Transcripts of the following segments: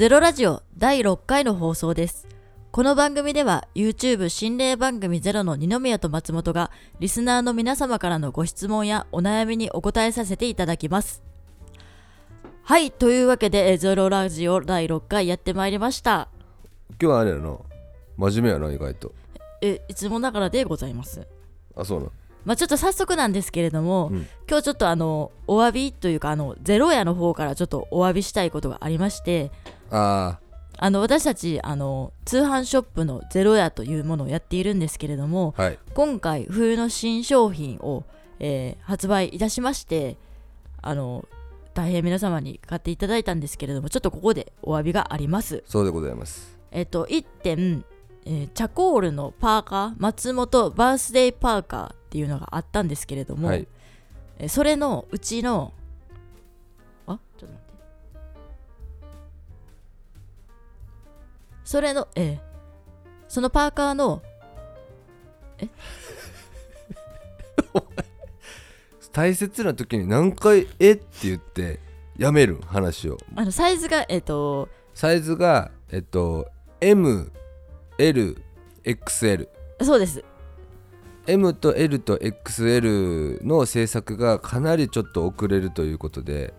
ゼロラジオ第6回の放送です。この番組では YouTube 心霊番組ゼロの二宮と松本がリスナーの皆様からのご質問やお悩みにお答えさせていただきます。はい、というわけでえーゼロラジオ第6回やってまいりました。今日はあれやな真面目やな意外とえ、いつもながらでございます。あそうなんまあちょっと早速なんですけれども、うん今日ちょっとあのお詫びというかあのゼロ屋の方からちょっとお詫びしたいことがありましてああの私たちあの通販ショップのゼロ屋というものをやっているんですけれどもあはい。今回冬の新商品を、えー発売いたしましてあの大変皆様に買っていただいたんですけれどもちょっとここでお詫びがあります。そうでございます。えっと1点、えーチャコールのパーカー松本バースデーパーカーっていうのがあったんですけれども、はい。えーそれのうちのそれのえーそのパーカーの 大切な時に何回「えっ?」て言ってやめるん話を。あのサイズがえっ、とサイズがえっと MLXL そうです。M と L と XL の制作がかなりちょっと遅れるということで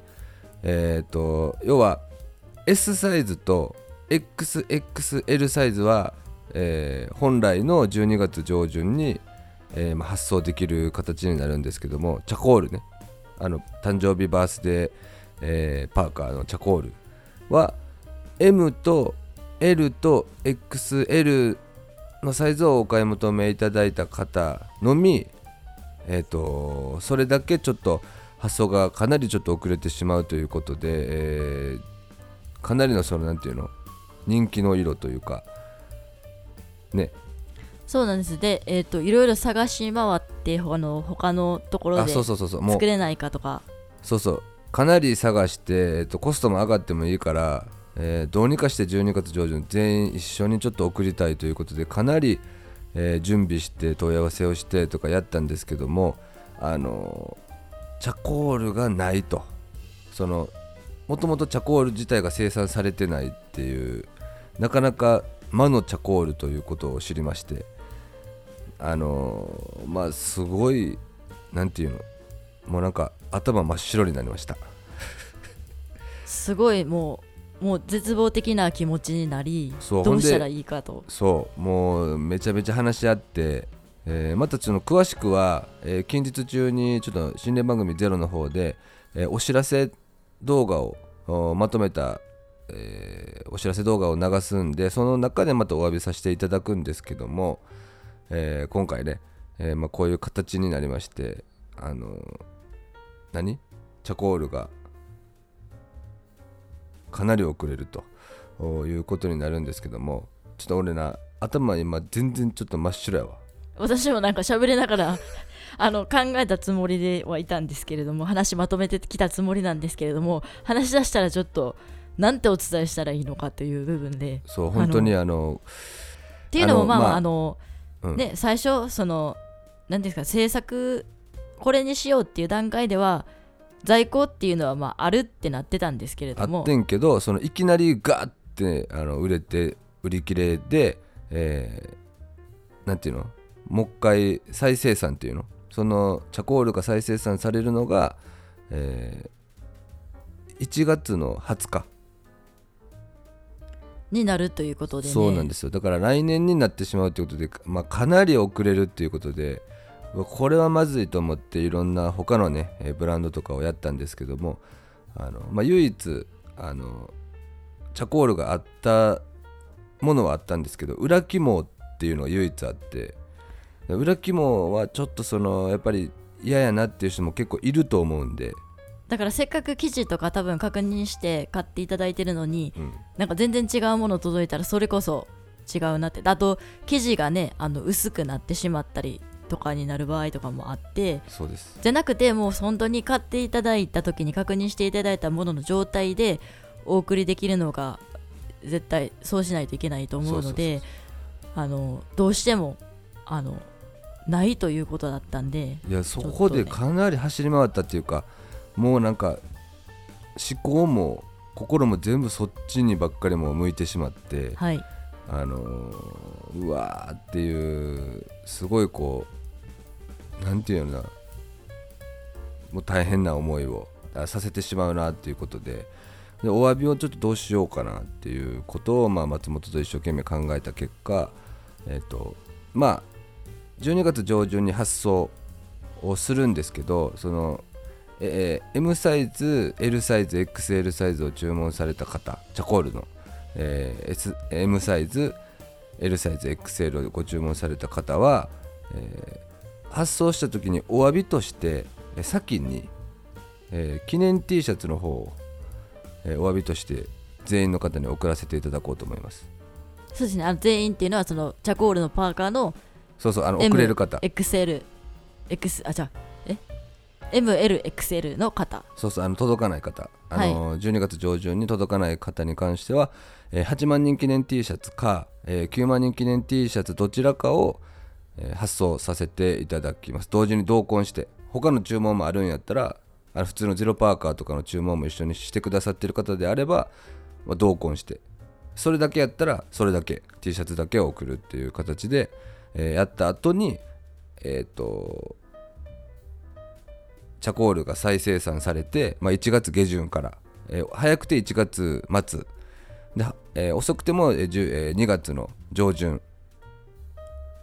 えっ、と要は S サイズと XXL サイズは、えー本来の12月上旬に、えーまあ発送できる形になるんですけどもチャコールね。あの誕生日バースデー、えーパーカーのチャコールは M と L と XL のサイズをお買い求めいただいた方のみ、えー、とそれだけちょっと発送がかなりちょっと遅れてしまうということで、えーかなりのそのなんていうの人気の色というかね。そうなんです。でえっ、といろいろ探し回ってあの他のところであそうそうそうそう。もう作れないかとか。そうそう。かなり探して、えー、とコストも上がってもいいから、えーどうにかして12月上旬全員一緒にちょっと送りたいということでかなり、えー準備して問い合わせをしてとかやったんですけどもあのーチャコールがないと。そのもともとチャコール自体が生産されてないっていうなかなか魔のチャコールということを知りましてあのーまあすごいなんていうのもうなんか頭真っ白になりました。すごいもうもう絶望的な気持ちになりどうしたらいいかと。そうもうめちゃめちゃ話し合って、えーまたその詳しくは、えー近日中にちょっと心霊番組ゼロの方で、えーお知らせ動画をまとめた、えーお知らせ動画を流すんでその中でまたお詫びさせていただくんですけども、えー今回ね、えーまあ、こういう形になりましてあの何？チャコールがかなり遅れるということになるんですけどもちょっと俺な頭今全然ちょっと真っ白やわ。私もなんか喋りながら あの考えたつもりではいたんですけれども話まとめてきたつもりなんですけれども話し出したらちょっとなんてお伝えしたらいいのかという部分でそう本当にあのっていうのもまあまああのうん。ね最初その何ですか制作これにしようっていう段階では在庫っていうのはまああるってなってたんですけれども。あってんけどそのいきなりガーってあの売れて売り切れで、えーなんていうの？もう一回再生産っていうの？そのチャコールが再生産されるのが、えー1月の20日。になるということでね。そうなんですよ。だから来年になってしまうということで、まあ、かなり遅れるっていうことでこれはまずいと思っていろんな他のねえーブランドとかをやったんですけどもあの、まあ、唯一あのチャコールがあったものはあったんですけど裏肝っていうのが唯一あって裏肝はちょっとそのやっぱり嫌やなっていう人も結構いると思うんで、だからせっかく生地とか多分確認して買っていただいてるのにうん、なんか全然違うもの届いたらそれこそ違うなって。あと生地がねあの薄くなってしまったりとかになる場合とかもあってそうです。じゃなくてもう本当に買っていただいた時に確認していただいたものの状態でお送りできるのが絶対そうしないといけないと思うのであのどうしてもあのないということだったんでいやそこでかなり走り回ったっていうかもうなんか思考も心も全部そっちにばっかりもう向いてしまって、はい。あのーうわーっていうすごいこうなんていうのかなもう大変な思いをあさせてしまうなっていうことででお詫びをちょっとどうしようかなっていうことを、まあ、松本と一生懸命考えた結果、えっとまあ12月上旬に発送をするんですけどその、えー M サイズ L サイズ XL サイズを注文された方チャコールの、えー S M サイズ L サイズ XL をご注文された方は、えー発送した時にお詫びとして先に、えー記念 T シャツの方を、えーお詫びとして全員の方に送らせていただこうと思います。そうですね。あの全員っていうのはそのチャコールのパーカーのそうそうあの送れる方。XL X あじゃあえ？MLXL の方。そうそうあの届かない方、あの12月上旬に届かない方に関しては、えー8万人記念 T シャツか、えー9万人記念 T シャツどちらかを、えー発送させていただきます。同時に同梱して他の注文もあるんやったらあの普通のゼロパーカーとかの注文も一緒にしてくださってる方であれば、まあ、同梱してそれだけやったらそれだけ T シャツだけを送るっていう形で、えーやった後にえっ、とチャコールが再生産されて、まあ、1月下旬から、えー早くて1月末。で、えー遅くても、えー10えー2月の上旬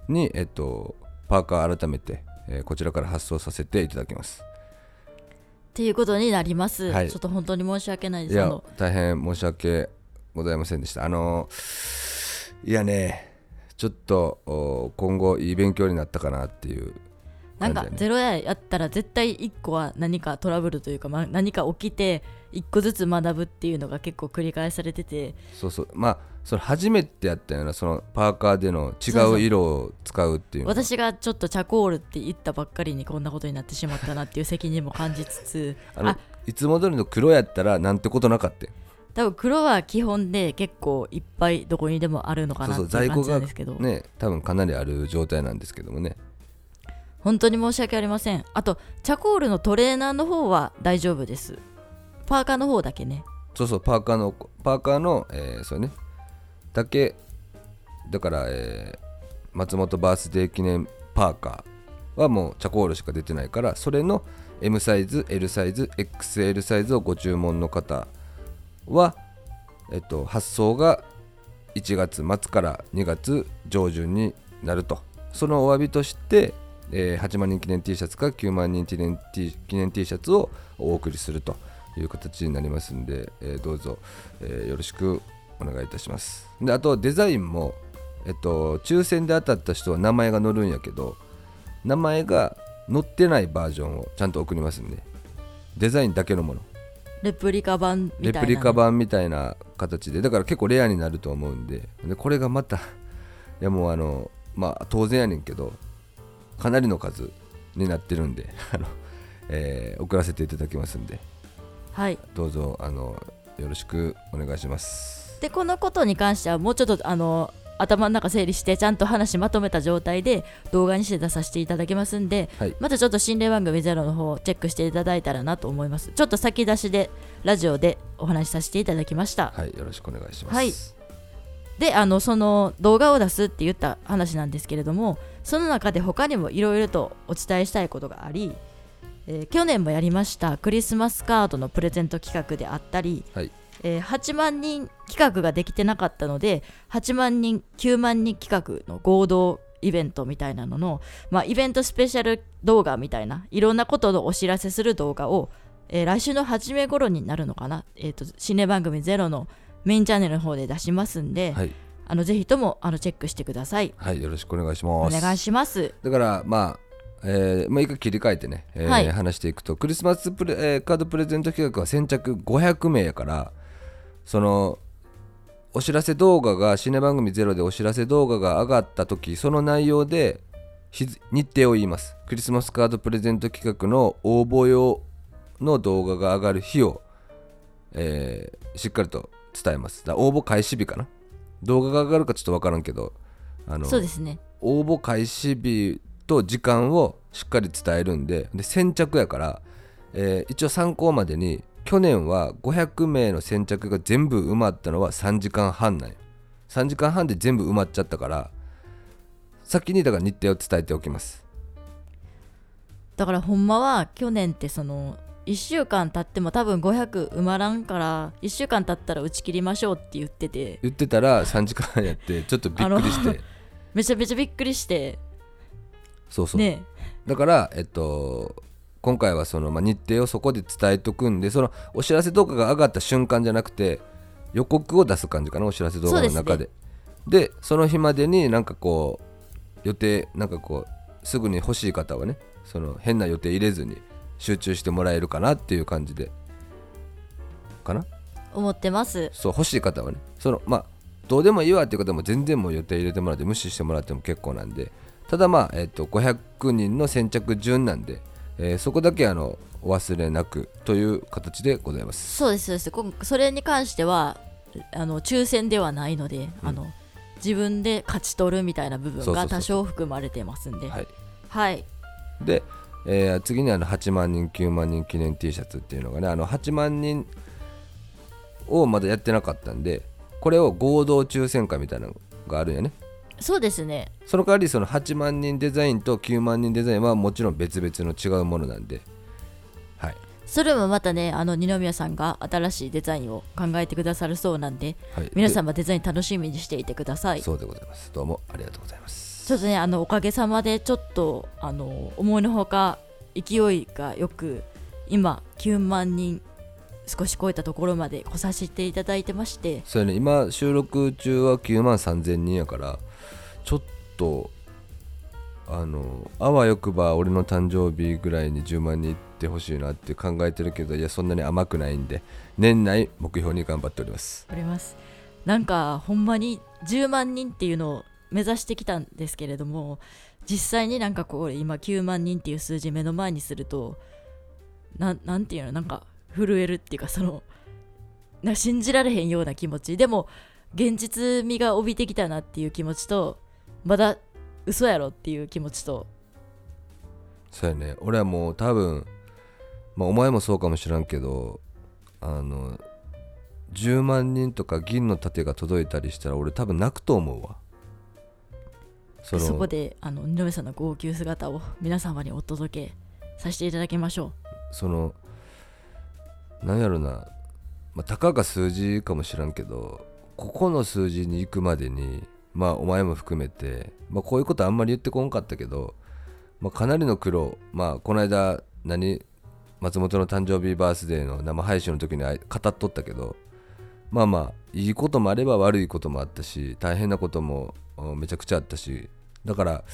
に、えっとパーカー改めて、えーこちらから発送させていただきます。っていうことになります、はい。ちょっと本当に申し訳ないでいやす。あの大変申し訳ございませんでした。あのいやねちょっとお今後いい勉強になったかなっていうなんかゼロややったら絶対1個は何かトラブルというか、まあ、何か起きて1個ずつ学ぶっていうのが結構繰り返されてて。そうそう。まあそれ初めてやったようなそのパーカーでの違う色を使うっていうの私がちょっとチャコールって言ったばっかりにこんなことになってしまったなっていう責任も感じつつ。あのあいつも通りの黒やったらなんてことなかったよ多分黒は基本で結構いっぱいどこにでもあるのかなっていうんですけど。ね多分かなりある状態なんですけどもね。本当に申し訳ありません。あとチャコールのトレーナーの方は大丈夫です。パーカーの方だけね。そうそうパーカーのパーカーの、えーそうね。だけだから、えー松本バースデー記念パーカーはもうチャコールしか出てないからそれの M サイズ L サイズ XL サイズをご注文の方は、えっと、発送が1月末から2月上旬になると。そのお詫びとして、えー8万人記念 T シャツか9万人記念 T, 記念 T シャツをお送りするという形になりますんで、えーどうぞ、えーよろしくお願いいたします。であとデザインも、えっと、抽選で当たった人は名前が載るんやけど名前が載ってないバージョンをちゃんと送りますんでデザインだけのもの。レプリカ版みたいなね、レプリカ版みたいな形で。だから結構レアになると思うんで。でこれがまたいやもうあのまあ当然やねんけどかなりの数になってるんで あの、えー送らせていただきますんで。はい。どうぞあのよろしくお願いします。でこのことに関してはもうちょっとあの頭の中整理してちゃんと話まとめた状態で動画にして出させていただきますんで、はい。またちょっと心霊番組ゼロの方をチェックしていただいたらなと思います。ちょっと先出しでラジオでお話しさせていただきました。はいよろしくお願いします。はい。であのその動画を出すって言った話なんですけれどもその中で他にもいろいろとお伝えしたいことがあり、えー去年もやりましたクリスマスカードのプレゼント企画であったり、はいえー8万人企画ができてなかったので8万人9万人企画の合同イベントみたいなのの、まあ、イベントスペシャル動画みたいないろんなことのお知らせする動画を、えー来週の初め頃になるのかな、えー、とシネ番組ゼロのメインチャンネルの方で出しますんで、はい、あのぜひともあのチェックしてください。はい、よろしくお願いしおます願いします。だからまあえーまあ、一回切り替えてね、えーはい話していくとクリスマスプレ、えーカードプレゼント企画は先着500名やからそのお知らせ動画がシネ番組ゼロでお知らせ動画が上がった時その内容で日程を言います。クリスマスカードプレゼント企画の応募用の動画が上がる日を、えーしっかりと伝えます。だ応募開始日かな？動画が上がるかちょっと分からんけどあのそうですね。応募開始日と時間をしっかり伝えるんでで先着やから、えー一応参考までに去年は500名の先着が全部埋まったのは3時間半なんよ3時間半で全部埋まっちゃったから先にだから日程を伝えておきます。だからほんまは去年ってその1週間経っても多分500埋まらんから1週間経ったら打ち切りましょうって言ってて。言ってたら3時間やってちょっとびっくりして。めちゃめちゃびっくりして。そうそう、ね。だからえっと今回はその、まあ、日程をそこで伝えとくんでそのお知らせ動画が上がった瞬間じゃなくて予告を出す感じかなお知らせ動画の中で。でその日までになんかこう予定なんかこうすぐに欲しい方はねその変な予定入れずに集中してもらえるかなっていう感じでかな？思ってます。そう欲しい方はね。そのまあどうでもいいわっていう方も全然もう予定入れてもらって無視してもらっても結構なんで。ただまあ、えっと500人の先着順なんで、えーそこだけあのお忘れなくという形でございます。そうですそうです。こそれに関してはあの抽選ではないので、うん。あの自分で勝ち取るみたいな部分が多少含まれてますんで。はい。はい。で、えー次にあの8万人9万人記念 T シャツっていうのがねあの8万人をまだやってなかったんでこれを合同抽選会みたいなのがあるんやねそうですね。その代わりその8万人デザインと9万人デザインはもちろん別々の違うものなんで。はい。それもまたねあの二宮さんが新しいデザインを考えてくださるそうなんではい。皆様デザイン楽しみにしていてください。でそうでございます。どうもありがとうございます。ちょっとねあのおかげさまでちょっとあの思いのほか勢いがよく今9万人少し超えたところまで来させていただいてまして。それね今収録中は9万3000人やからちょっとあのあわよくば俺の誕生日ぐらいに10万人いってほしいなって考えてるけどいやそんなに甘くないんで年内目標に頑張っております。おります。なんかほんまに10万人っていうのを目指してきたんですけれども実際になんかこう今9万人っていう数字目の前にするとななんていうのなんか震えるっていうかそのな信じられへんような気持ち。でも現実味が帯びてきたなっていう気持ちとまだ嘘やろっていう気持ちと。そうやね。俺はもう多分まあお前もそうかもしらんけどあの10万人とか銀の盾が届いたりしたら俺多分泣くと思うわ。そのそこであの二宮さんの号泣姿を皆様にお届けさせていただきましょそのなんやろな、まあ、たかが数字かもしらんけどここの数字に行くまでにまあお前も含めて、まあ、こういうことあんまり言ってこんかったけど、まあ、かなりの苦労まあこの間何松本の誕生日バースデーの生配信の時に語っとったけどまあまあいいこともあれば悪いこともあったし大変なこともめちゃくちゃあったしだから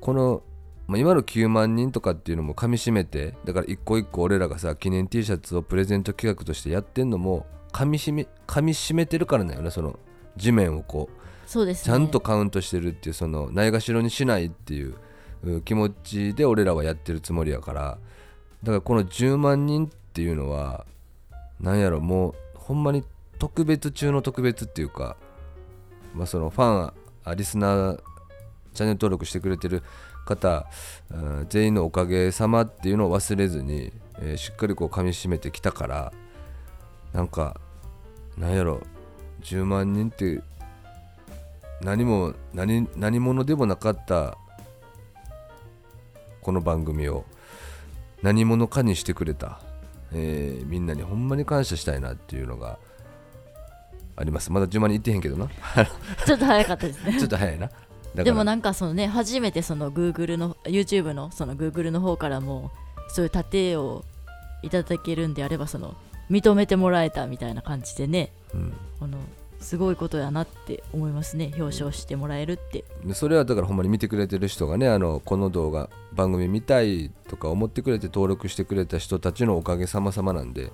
この、まあ、今の9万人とかっていうのもかみしめてだから一個一個俺らがさ記念 T シャツをプレゼント企画としてやってんのもかみしめかみしめてるからだよねその地面をこう。そうですね。ちゃんとカウントしてるっていうそのないがしろにしないっていう気持ちで俺らはやってるつもりやから。だからこの10万人っていうのはなんやろもうほんまに特別中の特別っていうかまあそのファンあリスナーチャンネル登録してくれてる方うん全員のおかげさまっていうのを忘れずに、えーしっかりこう噛みしめてきたからなんかなんやろ10万人って何も何何者でもなかったこの番組を何者かにしてくれた、えーみんなにほんまに感謝したいなっていうのがあります。まだ10万人いってへんけどな。ちょっと早かったですね。ちょっと早いな。でもなんかそのね初めてその Google の YouTube のその Google の方からもそういう盾をいただけるんであればその認めてもらえたみたいな感じでね。うん。あのすごいことやなって思いますね。表彰してもらえるって。でそれはだからほんまに見てくれてる人がねあのこの動画番組見たいとか思ってくれて登録してくれた人たちのおかげさまさまなんで。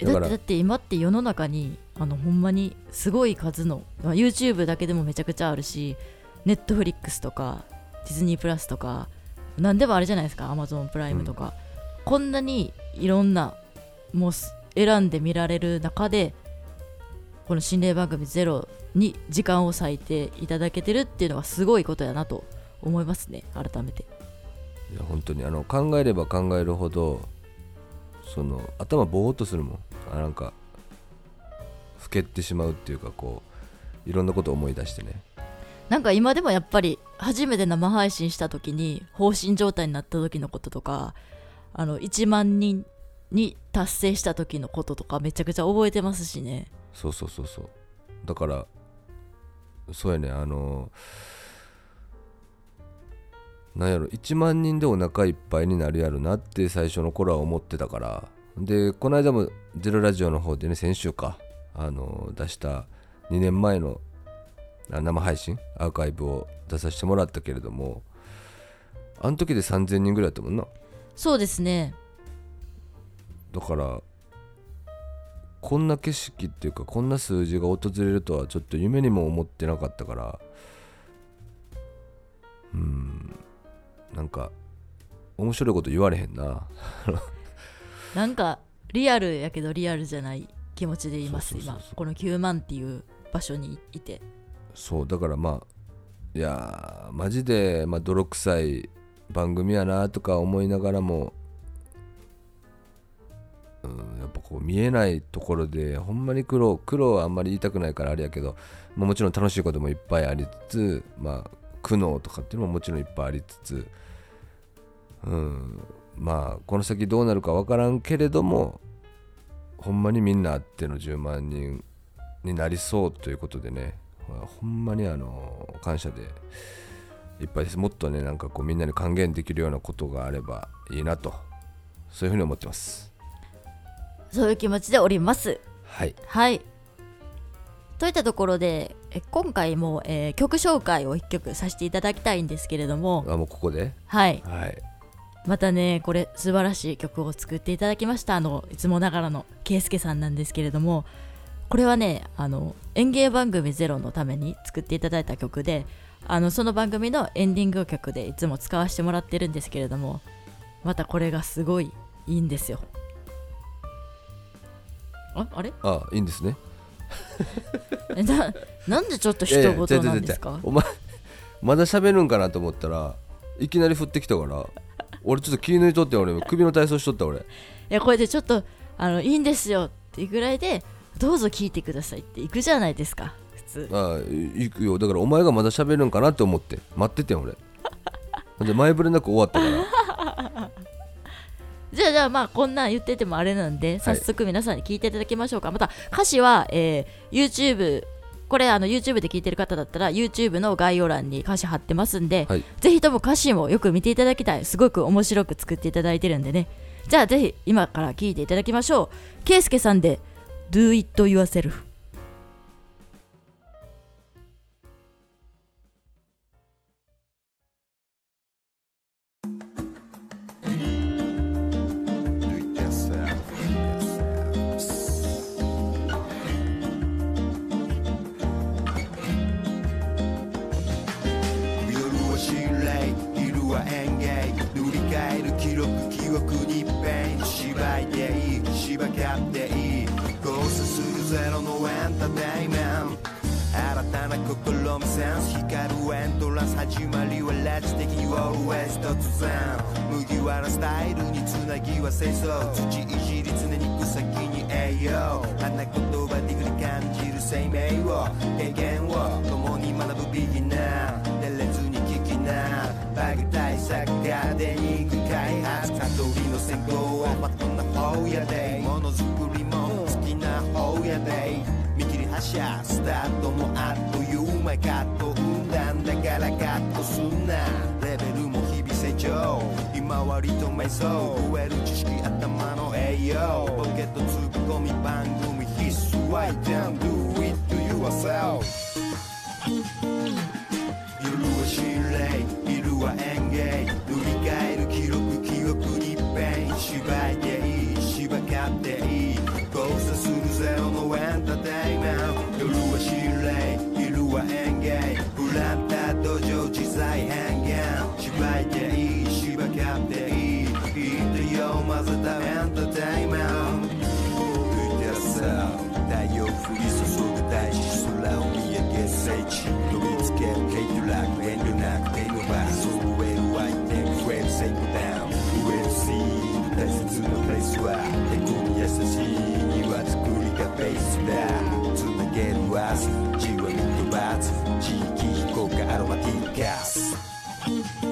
だからえだってだって今って世の中にあのほんまにすごい数の、まあ YouTube だけでもめちゃくちゃあるし Netflix とかディズニープラスとか何でもあるじゃないですか Amazon プライムとか、こんなにいろんなもうす選んで見られる中でこの心霊番組ゼロに時間を割いていただけてるっていうのはすごいことやなと思いますね改めて。いや本当にあの考えれば考えるほどその頭ぼーっとするもん。あなんか老けってしまうっていうかこういろんなことを思い出してね。なんか今でもやっぱり初めて生配信した時に放心状態になった時のこととかあの1万人に達成した時のこととかめちゃくちゃ覚えてますしねそうそうそうそう。だからそうやねあのなんやろ1万人でお腹いっぱいになるやろなって最初の頃は思ってたから。でこの間も「ゼロラジオ」の方でね先週かあの出した2年前のあ生配信アーカイブを出させてもらったけれどもあの時で3000人ぐらいだったもんな。そうですね。だからこんな景色っていうかこんな数字が訪れるとはちょっと夢にも思ってなかったからうんなんか面白いこと言われへんな。なんかリアルやけどリアルじゃない気持ちでいます今。この9万っていう場所にいて。そうだからまあいやーマジで、まあ、泥臭い番組やなとか思いながらもうんやっぱこう見えないところでほんまに苦労苦労はあんまり言いたくないからあれやけど、まあ、もちろん楽しいこともいっぱいありつつまあ苦悩とかっていうのももちろんいっぱいありつつうんまあこの先どうなるか分からんけれどもほんまにみんなあっての10万人になりそうということでねほんまにあの感謝でいっぱいです。もっとねなんかこうみんなに還元できるようなことがあればいいなとそういうふうに思ってます。そういう気持ちでおります。はい。はい。といったところでえ今回も、えー曲紹介を1曲させていただきたいんですけれども。あもうここで？はい。はい。またねこれ素晴らしい曲を作っていただきました。あのいつもながらの圭介さんなんですけれども。これはねあの演芸番組ゼロのために作っていただいた曲であのその番組のエンディング曲でいつも使わせてもらってるんですけれどもまたこれがすごいいいんですよああれ？あいいんですね。えななんでちょっと一言なんですか？お前まだ喋るんかなと思ったらいきなり降ってきたから俺ちょっと気抜いとって俺首の体操しとった俺。いやこれでちょっとあのいいんですよっていうぐらいでどうぞ聞いてくださいって行くじゃないですか普通。あい行くよ。だからお前がまだ喋るんかなって思って。待っててん俺。で前触れなく終わったからじゃあじゃあまあこんなん言っててもあれなんで早速皆さんに聞いていただきましょうか、また歌詞は、えー YouTube これあの YouTube で聞いてる方だったら YouTube の概要欄に歌詞貼ってますんで、はい。ぜひとも歌詞もよく見ていただきたい。すごく面白く作っていただいてるんでね。じゃあぜひ今から聞いていただきましょう。ケイスケさんで Do It Yourself「は清掃。土いじり常に草木に割と瞑想増える知識頭の栄養ポケットツッコミ番組必須 Why don't do police sauvetage, ils sont là, on y est, guess, say, chill, do it, get, hate you like, when you knock, they go back, so well, white, them, friends, say, go down, you will see, that's it, to the place you are, they go, yes, I see, you are the good, you face, you die, to the get, was, you coca, aromatic gas.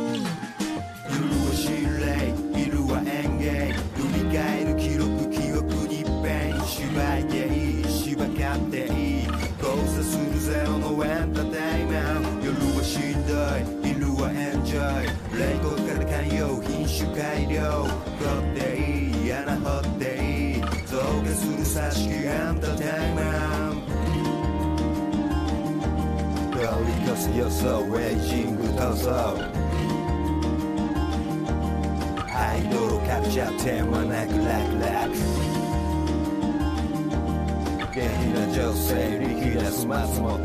性力出す松本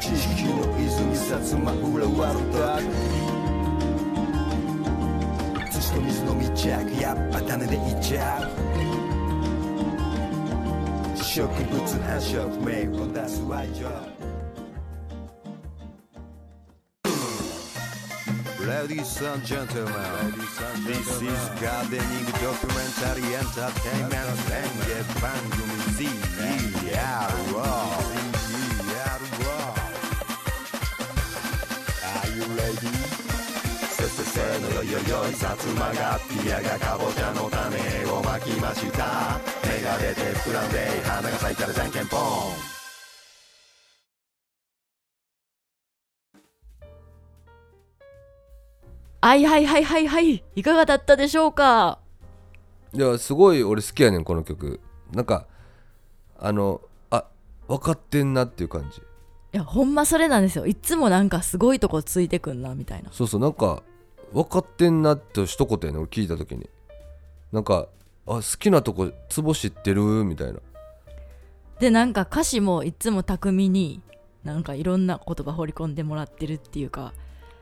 知識の泉薩摩浦和のド土と水の密着やっぱ種でいっちゃう植物繁殖名を出す愛情 Ladies and gentlemen, this is gardening documentary entertainment 演芸番組 ZERO Are よよよいさつまがピアがかぼちゃの種をまきました。芽が出て膨らんで花が咲いたらじゃんけんぽん。はいはいはいはいはい。いかがだったでしょうか？いやすごい俺好きやねんこの曲。なんかあのあ分かってんなっていう感じ。いやほんまそれなんですよ。いつもなんかすごいとこついてくんなみたいな。そうそうなんか分かってんなって一言やね俺聞いた時に。なんかあ好きなとこツボ知ってる？みたいな。でなんか歌詞もいつも巧みになんかいろんな言葉放り込んでもらってるっていうか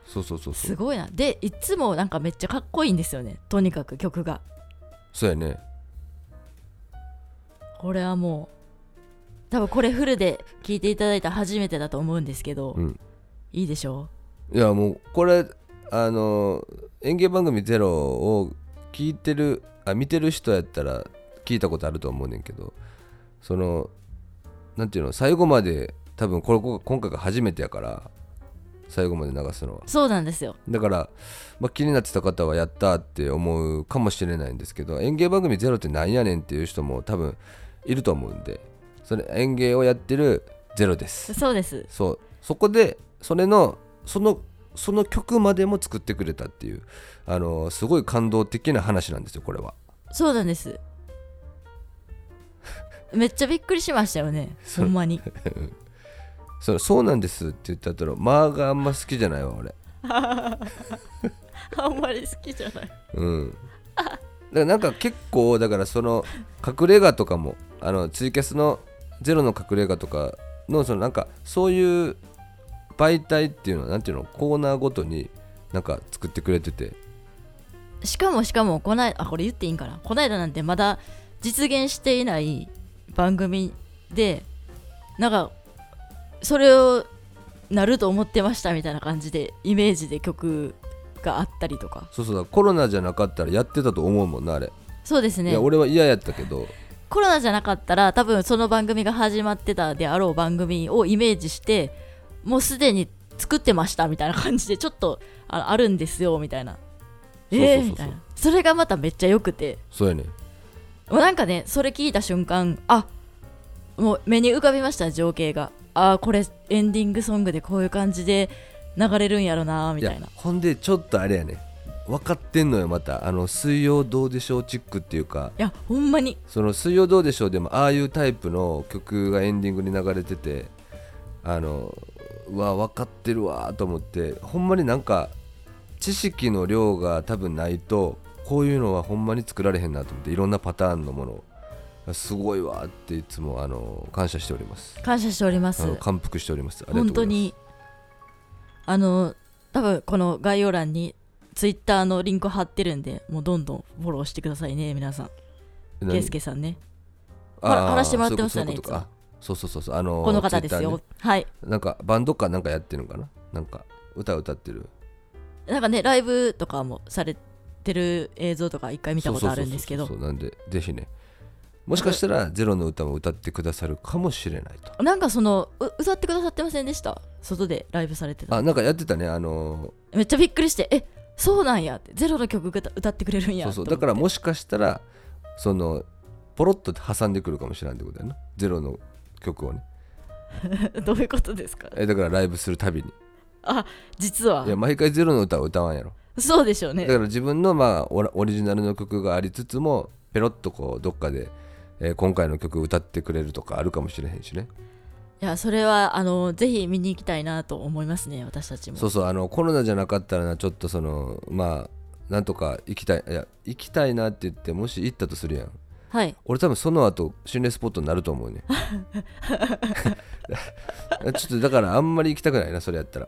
そうそうそうそう。すごいな。でいつもなんかめっちゃかっこいいんですよね。とにかく曲が。そうやね。これはもう多分これフルで聴いていただいた初めてだと思うんですけど、うん。いいでしょいやもうこれあの演芸番組「ゼロを聞いてるあ見てる人やったら聞いたことあると思うねんけどそのなんていうの最後まで多分これこ今回が初めてやから最後まで流すのは。うそうなんですよ。だから、まあ、気になってた方はやったって思うかもしれないんですけど演芸番組ゼロってなんやねんっていう人も多分いると思うんでそれ演芸をやってるゼロです。そうです。そう。そこでそれのそのその曲までも作ってくれたっていうあのすごい感動的な話なんですよこれは。そうなんです。めっちゃびっくりしましたよね ほんまに。そのそうなんですって言ったとまあがあんま好きじゃないわ俺。あんまり好きじゃない。うん。だからなんか結構だからその隠れ家とかもあのツイキャスのゼロの隠れ家とかのそのなんかそういう媒体っていうのはなんていうのコーナーごとになんか作ってくれてて。しかもしかもこないあこれ言っていいんかな。こないだなんてまだ実現していない番組でなんかそれをなると思ってましたみたいな感じでイメージで曲があったりとか。そうそうだコロナじゃなかったらやってたと思うもんなあれ、そうですね。いや俺は嫌やったけど。コロナじゃなかったら多分その番組が始まってたであろう番組をイメージしてもうすでに作ってましたみたいな感じでちょっとああるんですよみたいな。そうそうそうそう。えーみたいな。それがまためっちゃ良くて。そうやね。もうなんかねそれ聞いた瞬間あもう目に浮かびました情景が。あーこれエンディングソングでこういう感じで流れるんやろなみたいな。やほんでちょっとあれやね。分かってんのよまた。あの水曜どうでしょうチックっていうか。いやほんまに。その水曜どうでしょうでもああいうタイプの曲がエンディングに流れててあのうわ分かってるわと思ってほんまになんか知識の量が多分ないとこういうのはほんまに作られへんなと思っていろんなパターンのものすごいわっていつもあの感謝しております。感謝しております。感服しております。本当にあの多分この概要欄にツイッターのリンク貼ってるんでもうどんどんフォローしてくださいね皆さん。何？ケイスケさんね。話してもらってましたねいうことかそうそうそうそう。あのーこの方ですよ、ね。はい。なんかバンドかなんかやってるのかな？なんか歌歌ってる。なんかねライブとかもされてる映像とか一回見たことあるんですけど。そうなんでぜひね。もしかしたらゼロの歌も歌ってくださるかもしれないと。なんかそのう歌ってくださってませんでした？外でライブされてた。あなんかやってたね。あのめっちゃびっくりしてえそうなんやって。ゼロの曲歌歌ってくれるんや。そうそう。だからもしかしたらそのポロッと挟んでくるかもしれないってことだよな。ゼロの曲をね。どういうことですか？えだからライブするたびに。あ実は？いや毎回ゼロの歌を歌わんやろ。そうでしょうね。だから自分のまあオリジナルの曲がありつつもペロッとこうどっかで、えー今回の曲歌ってくれるとかあるかもしれへんしね。いやそれはあのぜひ見に行きたいなと思いますね私たちも。そうそうあのコロナじゃなかったらなちょっとそのまあなんとか行きたいいや行きたいなって言ってもし行ったとするやんはい。俺多分その後心霊スポットになると思うね。ちょっとだからあんまり行きたくないなそれやったら。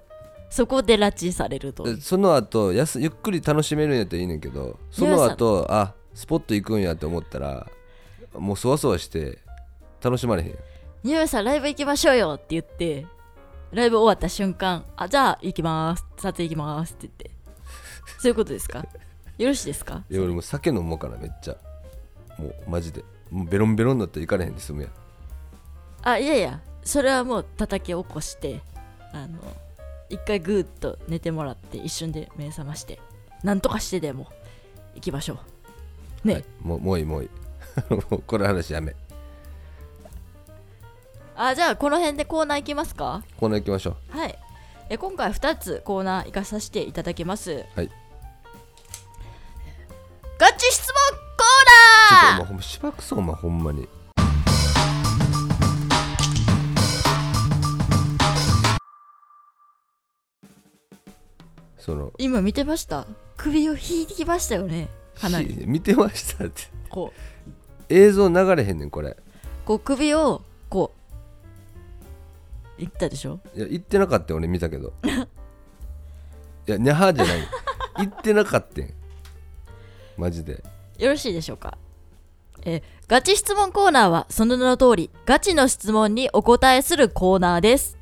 そこで拉致されると。でその後やすゆっくり楽しめるんやったらいいねんけどその後あスポット行くんやって思ったらもうそわそわして楽しまれへんニューさんライブ行きましょうよって言ってライブ終わった瞬間あじゃあ行きます。撮影行きますって言って。そういうことですか？よろしいですか？いや俺もう酒飲もうからめっちゃもうマジで。もうベロンベロンになったら行かれへんで済むやん。あいやいや。それはもう叩き起こしてあの一回グーッと寝てもらって一瞬で目覚まして。なんとかしてでも行きましょう。ね、はい。もうもういいもういい。もうこの話やめ。あじゃあこの辺でコーナー行きますか？コーナー行きましょう。はい。え今回2つコーナー行かさせていただきます。はい。ガチ質問ちょっとお前コーナーほんましばくそお前ほんまに。その今見てました？首を引いてきましたよね？かなりひ見てましたって。こ映像流れへんねんこれ。うこう首をこう。いったでしょ？いや言ってなかったよ俺見たけど。いやにゃはじゃない。言ってなかったん。マジで。よろしいでしょうか？えーガチ質問コーナーはその名の通りガチの質問にお答えするコーナーです。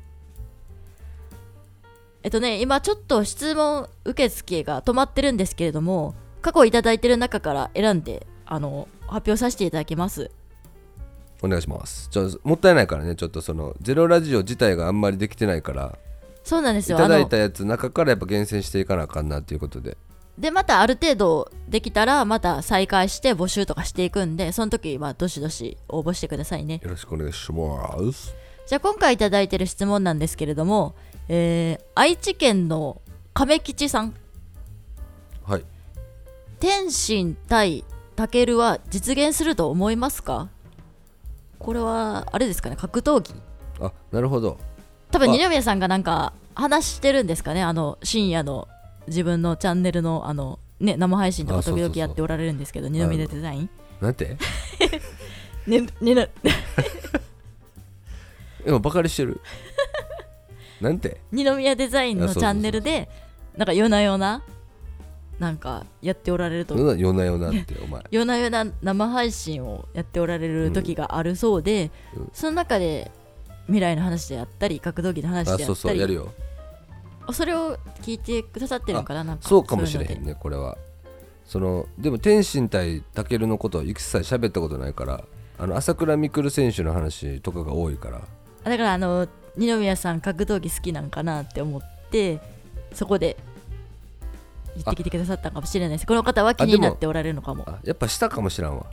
えっとね今ちょっと質問受付が止まってるんですけれども過去いただいてる中から選んであの発表させていただきます。お願いします。ちょもったいないからねちょっとそのゼロラジオ自体があんまりできてないからそうなんですよ。いただいあたやつ中からやっぱ厳選していかなあかんなっていうことで。のでまたある程度できたらまた再開して募集とかしていくんでその時はどしどし応募してくださいね。よろしくお願いします。じゃあ今回いただいてる質問なんですけれども、えー愛知県の亀吉さん。はい。天心対タケルは実現すると思いますか？これはあれですかね格闘技？あなるほど。多分あ。二宮さんがなんか話してるんですかねあの深夜の自分のチャンネルのあのね生配信とか時々やっておられるんですけど二宮デザイン。なんて？ね ねね。今バカにしてる。なんて？二宮デザインのチャンネルでなんか夜な夜ななんかやっておられると。夜な夜なってお前。夜な夜な生配信をやっておられる時があるそうで、うん。うん。その中で未来の話であったり格闘技の話であったりあそうそうやるよ。あそれを聞いてくださってるのかななんかそうかもしれへんねこれは。そのでも天心対タケルのことは一切喋ったことないからあの朝倉未来選手の話とかが多いから。あだからあの二宮さん格闘技好きなんかなって思ってそこで言ってきてくださったかもしれないです。この方は気になっておられるのかも。あやっぱしたかもしらんわ。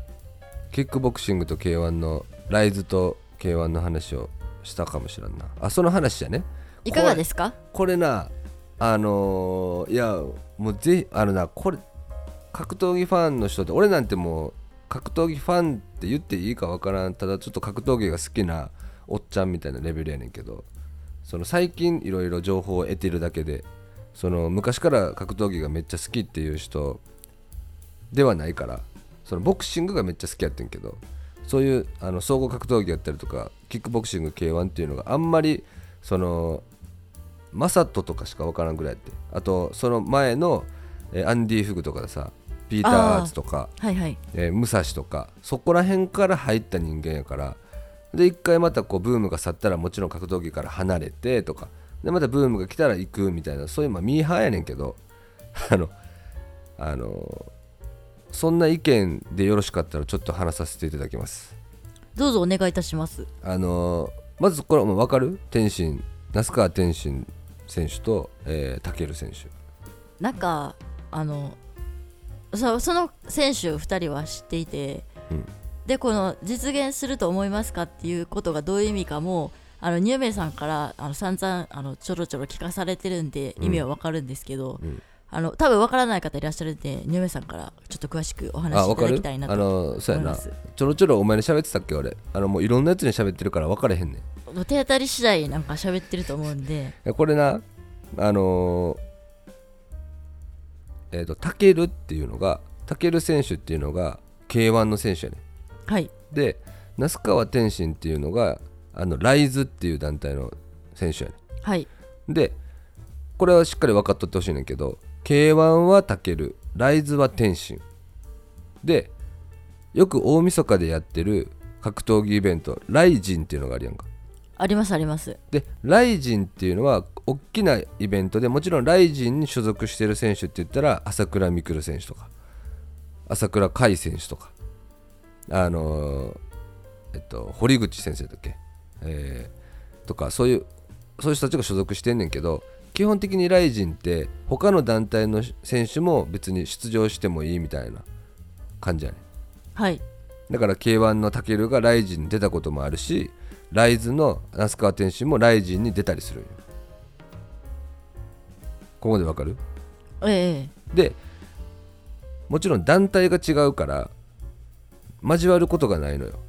キックボクシングと K1 のライズと K1 の話をしたかもしらんな。あその話やねいかがですか？これなあのーいやもうぜひあのなこれ格闘技ファンの人って俺なんてもう格闘技ファンって言っていいかわからん。ただちょっと格闘技が好きなおっちゃんみたいなレベルやねんけどその最近いろいろ情報を得てるだけでその昔から格闘技がめっちゃ好きっていう人ではないからそのボクシングがめっちゃ好きやってんけどそういうあの総合格闘技やったりとかキックボクシング K1 っていうのがあんまりそのマサットとかしか分からんぐらいやって。あとその前の、えーアンディ・フグとかでさピーター・アーツとかはいはい。えー武蔵とかそこら辺から入った人間やからで一回またこうブームが去ったらもちろん格闘技から離れてとかでまたブームが来たら行くみたいなそういうまあミーハーやねんけど あのあのそんな意見でよろしかったらちょっと話させていただきます。どうぞお願いいたします。あのーまずこれもう分かる？天心那須川天心選手と、えー、タケル選手。なんかあのそその選手2人は知っていて、うん。でこの実現すると思いますかっていうことがどういう意味かもあのニューメイさんからあの散々あのちょろちょろ聞かされてるんでうん。意味はわかるんですけど、うん。あの多分わからない方いらっしゃるんでニューメイさんからちょっと詳しくお話しいただきたいなとのそうやな。思います。ちょろちょろお前に喋ってたっけ俺あのもういろんなやつに喋ってるから分かれへんねんい手当たり次第なんか喋ってると思うんで。やこれなあのーえっ、とタケルっていうのがタケル選手っていうのが K1 の選手やね。はい。で那須川天心っていうのがあのライズっていう団体の選手やね。はい。でこれはしっかり分かっとってほしいねんけど K1 はタケルライズは天心。でよく大晦日でやってる格闘技イベントライジンっていうのがあるやんかありますあります。でライジンっていうのは大きなイベントでもちろんライジンに所属してる選手って言ったら朝倉未来選手とか朝倉海選手とかあのーえっと堀口先生だっけ、えーとかそういうそういう人たちが所属してんねんけど基本的にライジンって他の団体の選手も別に出場してもいいみたいな感じやねはい。だから K1 のタケルがライジンに出たこともあるしライズの那須川天心もライジンに出たりするんよ。ここでわかる？ええ。でもちろん団体が違うから交わることがないのよ。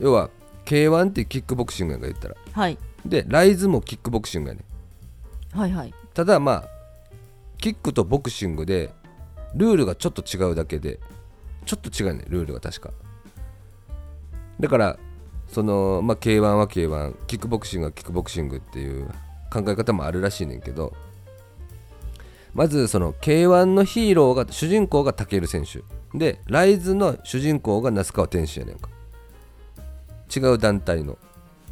要は K1 ってキックボクシングやんか言ったら。はい。でライズもキックボクシングやねはいはい。ただまあキックとボクシングでルールがちょっと違うだけでちょっと違うねルールが確か。だからそのまあ K1 は K1 キックボクシングはキックボクシングっていう考え方もあるらしいねんけどまずその K1 のヒーローが主人公がタケル選手。でライズの主人公が那須川天心やねんか。違う団体の。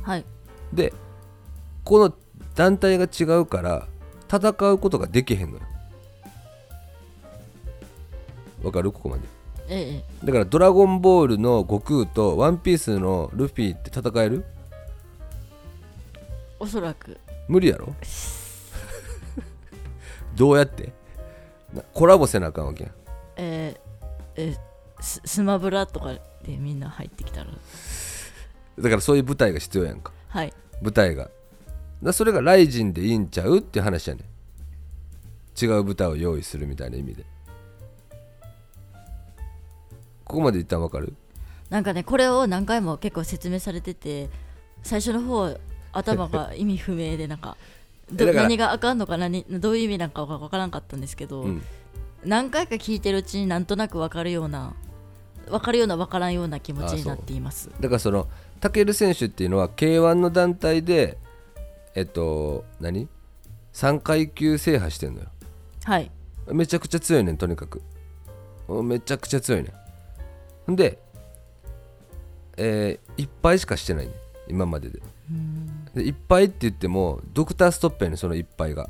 はい。でこの団体が違うから戦うことができへんのよ。わかる？ここまでええ。だからドラゴンボールの悟空とワンピースのルフィって戦える？おそらく。無理やろ？どうやって？なコラボせなあかんわけやん。えーえーススマブラとかでみんな入ってきたら。だからそういう舞台が必要やんか。はい。舞台が。だそれがライジンでいいんちゃう？って話やねん。違う舞台を用意するみたいな意味でここまで一旦わかる？なんかねこれを何回も結構説明されてて最初の方頭が 意味不明でなんか何があかんのか何どういう意味なんか分からんかったんですけど、うん。何回か聞いてるうちになんとなく分かるような分かるような分からんような気持ちになっています。だからそのタケル選手っていうのは K1 の団体でえっと何 ?3 階級制覇してんのよ。はい。めちゃくちゃ強いねんとにかく。めちゃくちゃ強いねんんでえー、いっぱいしかしてない。ね今までで。でいっぱいって言ってもドクターストップやねんそのいっぱいが。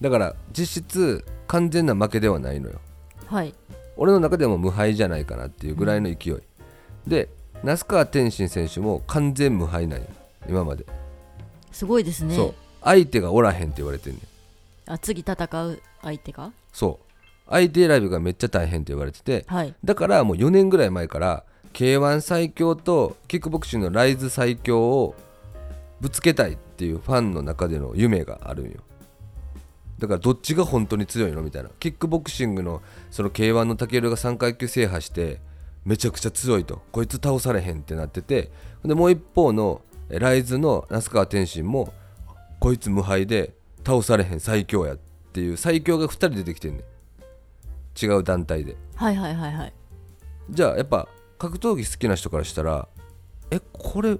だから実質完全な負けではないのよ。はい。俺の中でも無敗じゃないかなっていうぐらいの勢い、で那須川天心選手も完全無敗なんよ。今まで、すごいですね。そう。相手がおらへんって言われてんねん。あ次戦う相手が？そう相手選びがめっちゃ大変って言われててはい。だからもう4年ぐらい前から K1 最強とキックボクシングのライズ最強をぶつけたいっていうファンの中での夢があるんよ。だからどっちが本当に強いのみたいな。キックボクシングのその K1 のタケルが3階級制覇してめちゃくちゃ強いと。こいつ倒されへんってなっててでもう一方のえライズの那須川天心もこいつ無敗で倒されへん最強やっていう最強が2人出てきてんねん違う団体で。はいはいはいはい。じゃあやっぱ格闘技好きな人からしたらえこれ2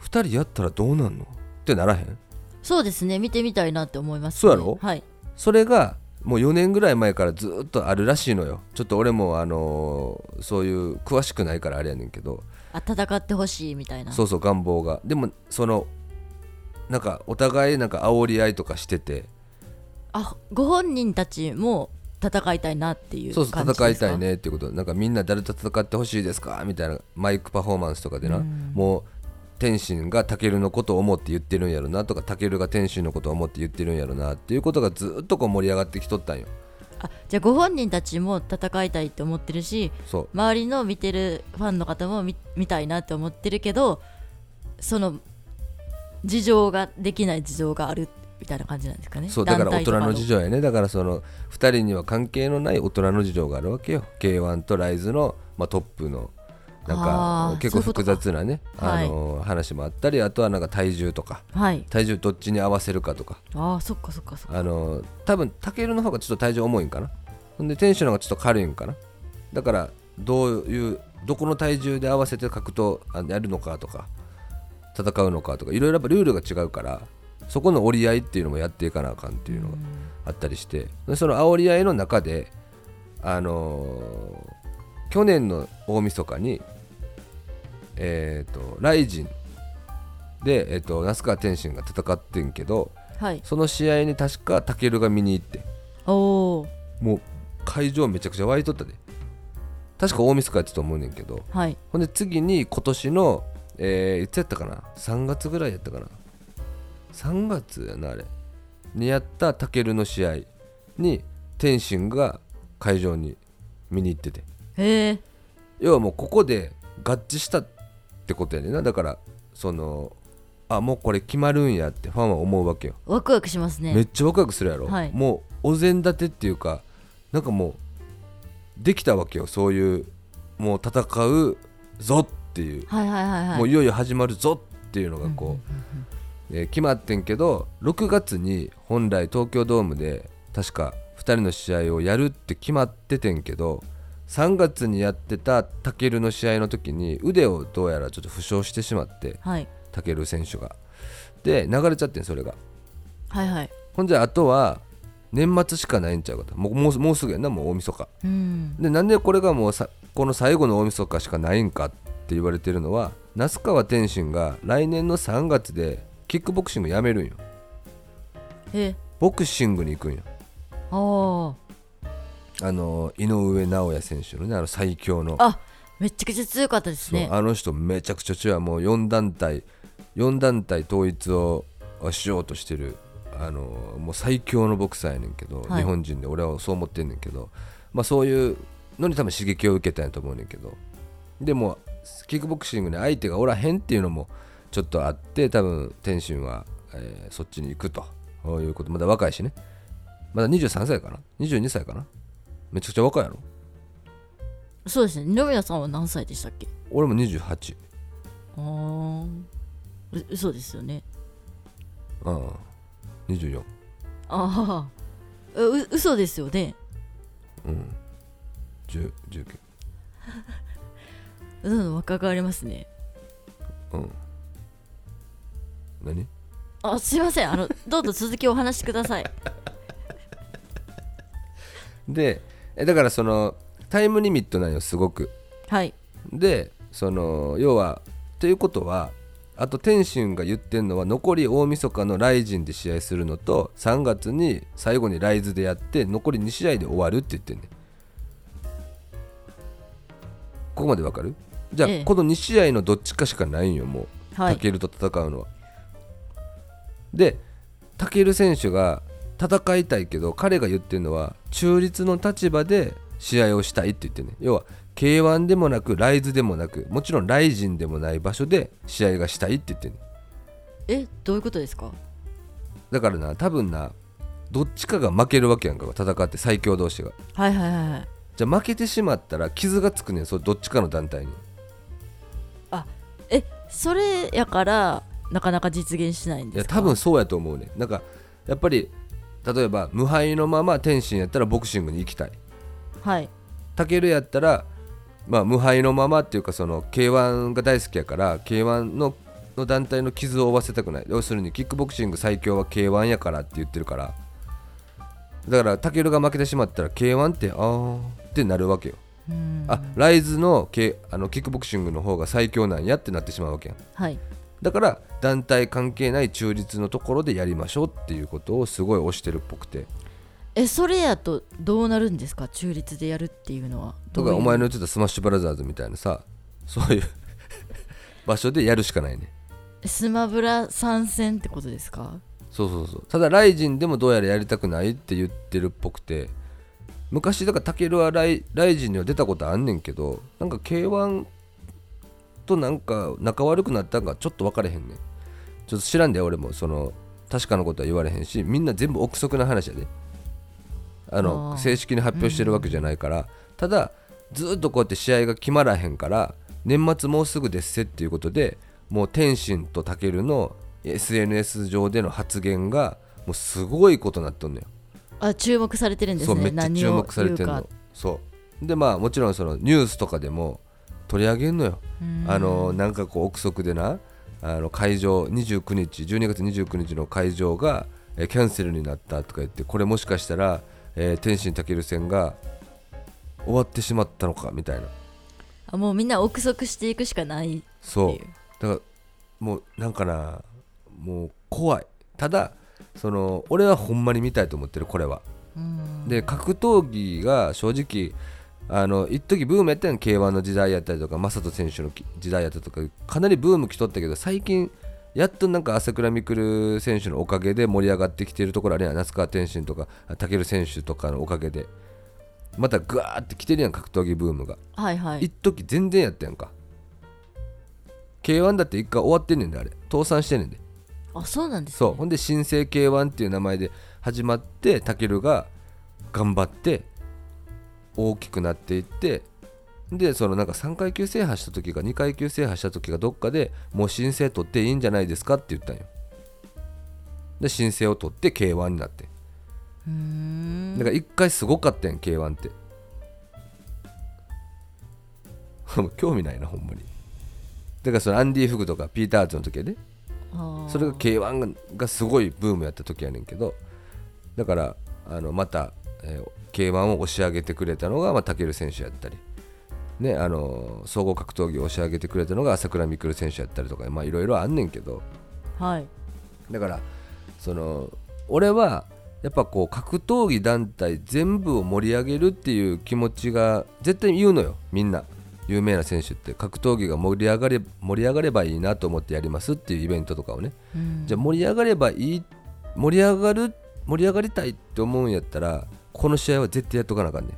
人やったらどうなんの？ってならへん？そうですね。見てみたいなって思います、ね、そうやろ？はい。それがもう4年ぐらい前からずっとあるらしいのよ。ちょっと俺もあのーそういう詳しくないからあれやねんけど。あ戦ってほしいみたいな。そうそう願望が。でもそのなんかお互いなんか煽り合いとかしてて。あご本人たちも戦いたいなっていうそうそう戦いたいねっていう。ことなんかみんな誰と戦ってほしいですか？みたいなマイクパフォーマンスとかでな、うん。もう天心がタケルのことを思って言ってるんやろなとかタケルが天心のことを思って言ってるんやろなっていうことがずっとこう盛り上がってきとったんよ。あじゃあご本人たちも戦いたいって思ってるし周りの見てるファンの方も見見たいなって思ってるけどその事情ができない事情があるみたいな感じなんですかね。そうだから大人の事情情やね。だからその2人には関係のない大人の事情があるわけよ。K1 とライズの、まあ、トップのなんか結構複雑なねはい。あの話もあったりあとはなんか体重とか。はい。体重どっちに合わせるかとか。ああそっかそっかそっか。あの多分タケルの方がちょっと体重重いんかな。ほんで天使の方がちょっと軽いんかな。だからどういうどこの体重で合わせて格闘あやるのかとか戦うのかとかいろいろやっぱルールが違うからそこの折り合いっていうのもやっていかなあかんっていうのがあったりしてでその煽り合いの中であのー去年の大晦日にえっ、とライジンで、えー、と那須川天心が戦ってんけどはい。その試合に確かタケルが見に行っておおもう会場めちゃくちゃ湧いとったで。確か大晦日やったと思うねんけどはい。ほんで次に今年の、えーいつやったかな？3月ぐらいやったかな？3月やなあれ。にやったタケルの試合に天心が会場に見に行ってて。へえ。要はもうここで合致したってことやねんな。だからそのあもうこれ決まるんやってファンは思うわけよ。ワクワクしますね。めっちゃワクワクするやろ、はい。もうお膳立てっていうかなんかもうできたわけよ。そういうもう戦うぞっていう、はいはいはいはい。もういよいよ始まるぞっていうのがこう、えー決まってんけど6月に本来東京ドームで確か2人の試合をやるって決まっててんけど3月にやってたタケルの試合の時に腕をどうやらちょっと負傷してしまってはい。タケル選手が。で流れちゃってんそれが。はいはい。ほんじゃあとは年末しかないんちゃうかと。もうもうもうすぐやんなもう大晦日。うん。でなんでこれがもうさこの最後の大晦日しかないんかって言われてるのは那須川天心が来年の3月でキックボクシングやめるんよ。え。ボクシングに行くんよ。ああの井上尚弥選手のねあの最強の。ああめちゃくちゃ強かったですね。あの人めちゃくちゃ強い。もう4団体4団体統一をしようとしてる。あのもう最強のボクサーやねんけど、はい。日本人で俺はそう思ってんねんけど、まあ、そういうのに多分刺激を受けたんやと思うねんけど。でもキックボクシングに相手がおらへんっていうのもちょっとあって多分天心は、えーそっちに行くと。いうこと。まだ若いしね。まだ23歳かな？22歳かな？めちゃくちゃ若いやろ？そうですね。二宮さんは何歳でしたっけ？俺も28あー。う嘘ですよね。ああ24ああう嘘ですよね。うん。10 19 うん若返りますね。うん何？あすいません。あのどうぞ続きお話しください。でえだからそのタイムリミットなんよすごく。はい。でその要はということはあと天心が言ってんのは残り大晦日のライジンで試合するのと3月に最後にライズでやって残り2試合で終わるって言ってんねん。ここまでわかる？じゃあ、ええ。この2試合のどっちかしかないんよもう。はい。タケルと戦うのは。で、タケル選手が戦いたいけど、彼が言ってるのは、中立の立場で試合をしたいって言ってるね。要は、K1 でもなく、ライズでもなく、もちろんライジンでもない場所で試合がしたいって言ってるね。えどういうことですか？だからな、多分な、どっちかが負けるわけやんか、戦って最強同士が。はいはいはいはいじゃあ負けてしまったら傷がつくねん、それどっちかの団体に。えそれやからなかなか実現しないんですか？多分そうやと思うね。なんかやっぱり例えば無敗のまま天心やったらボクシングに行きたい。はい。タケルやったら、まあ、無敗のままっていうかその K1 が大好きやから K1 のの団体の傷を負わせたくない。要するにキックボクシング最強は K1 やからって言ってるから。だからタケルが負けてしまったら K1 ってあーってなるわけよ。うん。あ RISE の,、K、あのキックボクシングの方が最強なんやってなってしまうわけやん。はいだから団体関係ない中立のところでやりましょうっていうことをすごい推してるっぽくて。えそれやとどうなるんですか？中立でやるっていうのは。とかお前の言ってたスマッシュブラザーズみたいなさそういう 場所でやるしかないね。スマブラ参戦ってことですか？そうそうそう。ただライジンでもどうやらやりたくないって言ってるっぽくて。昔だからタケルはライライジンには出たことあんねんけどなんか K1 となんか仲悪くなったんかちょっと分かれへんねん。ちょっと知らんで俺もその確かなことは言われへんしみんな全部憶測な話やで。あの正式に発表してるわけじゃないから、ただずっとこうやって試合が決まらへんから年末もうすぐですせっていうことでもう天心とタケルの SNS 上での発言がもうすごいことになっとんのよあ注目されてるんですね。そうめっちゃ注目されてるの。そう。でまあもちろんそのニュースとかでも取り上げんのよ。うん。あのなんかこう憶測でなあの会場29日12月29日の会場が、えーキャンセルになったとか言ってこれもしかしたら、えー天心健戦が終わってしまったのかみたいな。あもうみんな憶測していくしかないってそう。だからもうなんかなもう怖い。ただその俺はほんまに見たいと思ってるこれは。うん。で格闘技が正直あの一時ブームやったやん K1 の時代やったりとか正人選手のき時代やったりとかかなりブーム来とったけど最近やっとなんか朝倉未来選手のおかげで盛り上がってきているところあるやん。那須川天心とか武選手とかのおかげで。またグワーって来てるやん格闘技ブームが。はいはい。一時全然やったやんか。K1 だって一回終わってんねんであれ。倒産してんねんで。あそうなんです、ね、そう。ほんで新生 K1 っていう名前で始まってタケルが頑張って大きくなっていってでそのなんか3階級制覇した時か2階級制覇した時がどっかでもう申請取っていいんじゃないですかって言ったんよ。で申請を取って K1 になって。うーん。だから1回すごかったやん K1 って。興味ないなほんまに。だからそのアンディ・フグとかピーター・アーツの時はねそれが K1 ががすごいブームやった時やねんけどだからあのまた、えー K1 を押し上げてくれたのが、まあ、タケル選手やったり、ね、あの総合格闘技を押し上げてくれたのが朝倉未来選手やったりとかまあいろいろあんねんけど。はい。だからその俺はやっぱこう格闘技団体全部を盛り上げるっていう気持ちが絶対言うのよみんな。有名な選手って。格闘技が盛り上がれ盛り上がればいいなと思ってやりますっていうイベントとかをね。うん。じゃあ盛り上がればいい盛り上がる盛り上がりたいって思うんやったらこの試合は絶対やっとかなあかんねん。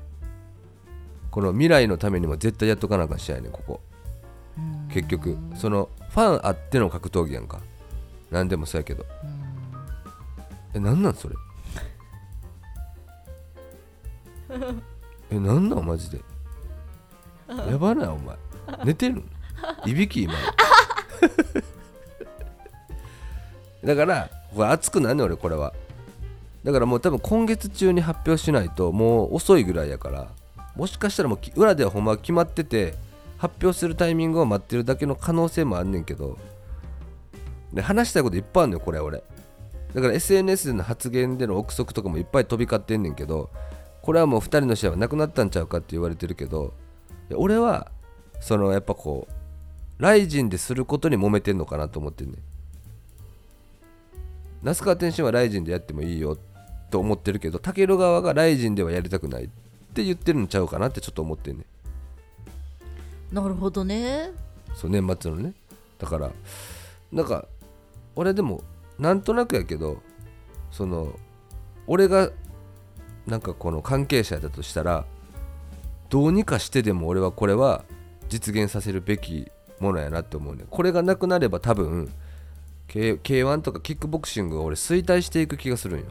この未来のためにも絶対やっとかなあかん試合やねんここ。うん。結局そのファンあっての格闘技やんか。何でもそうやけど。えなんなんそれ？えなんなんマジで？やばないお前。寝てるんいびき今。だからこれ熱くなんねん俺これはだからもう多分今月中に発表しないともう遅いぐらいやからもしかしたらもう裏ではほんま決まってて発表するタイミングを待ってるだけの可能性もあんねんけどで話したいこといっぱいあんのよこれ俺。だから SNS での発言での憶測とかもいっぱい飛び交ってんねんけどこれはもう2人の試合はなくなったんちゃうかって言われてるけど俺はそのやっぱこうライジンですることに揉めてんのかなと思ってんねん。那須川天心はライジンでやってもいいよと思ってるけどタケル側がライジンではやりたくないって言ってるんちゃうかなってちょっと思ってんねん。なるほどね。そう年末のね。だからなんか俺でもなんとなくやけどその俺がなんかこの関係者だとしたらどうにかしてでも俺はこれは実現させるべきものやなって思うねこれがなくなれば多分 K- K1 とかキックボクシングが俺衰退していく気がするんよ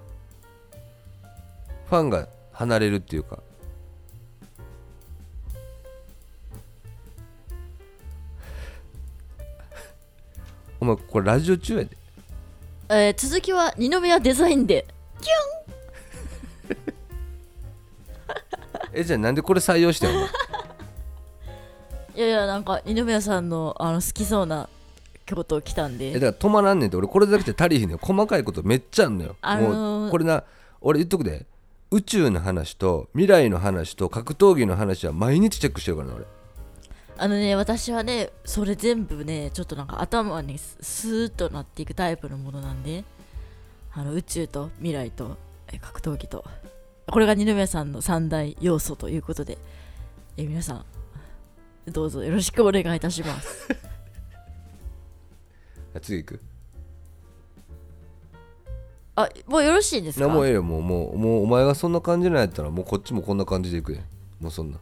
ファンが離れるっていうか。お前これラジオ中やで。えー続きは二宮デザインで。えじゃあなんでこれ採用してんの？いやいやなんか二宮さんのあの好きそうなこと来たんで。えだから止まらんねんって。俺これだけじゃ足りひんのよ細かいことめっちゃあんのよ、あのーもうこれな俺言っとくで宇宙の話と未来の話と格闘技の話は毎日チェックしてるからね俺。あのね私はねそれ全部ねちょっとなんか頭にススーッとなっていくタイプのものなんで。あの宇宙と未来とえ格闘技と。これが二宮さんの三大要素ということで、えー皆さんどうぞよろしくお願いいたします。あ次行く？あもうよろしいですか？なもうええよもう。もうもうお前がそんな感じなんやったらもうこっちもこんな感じでいくねもうそんな。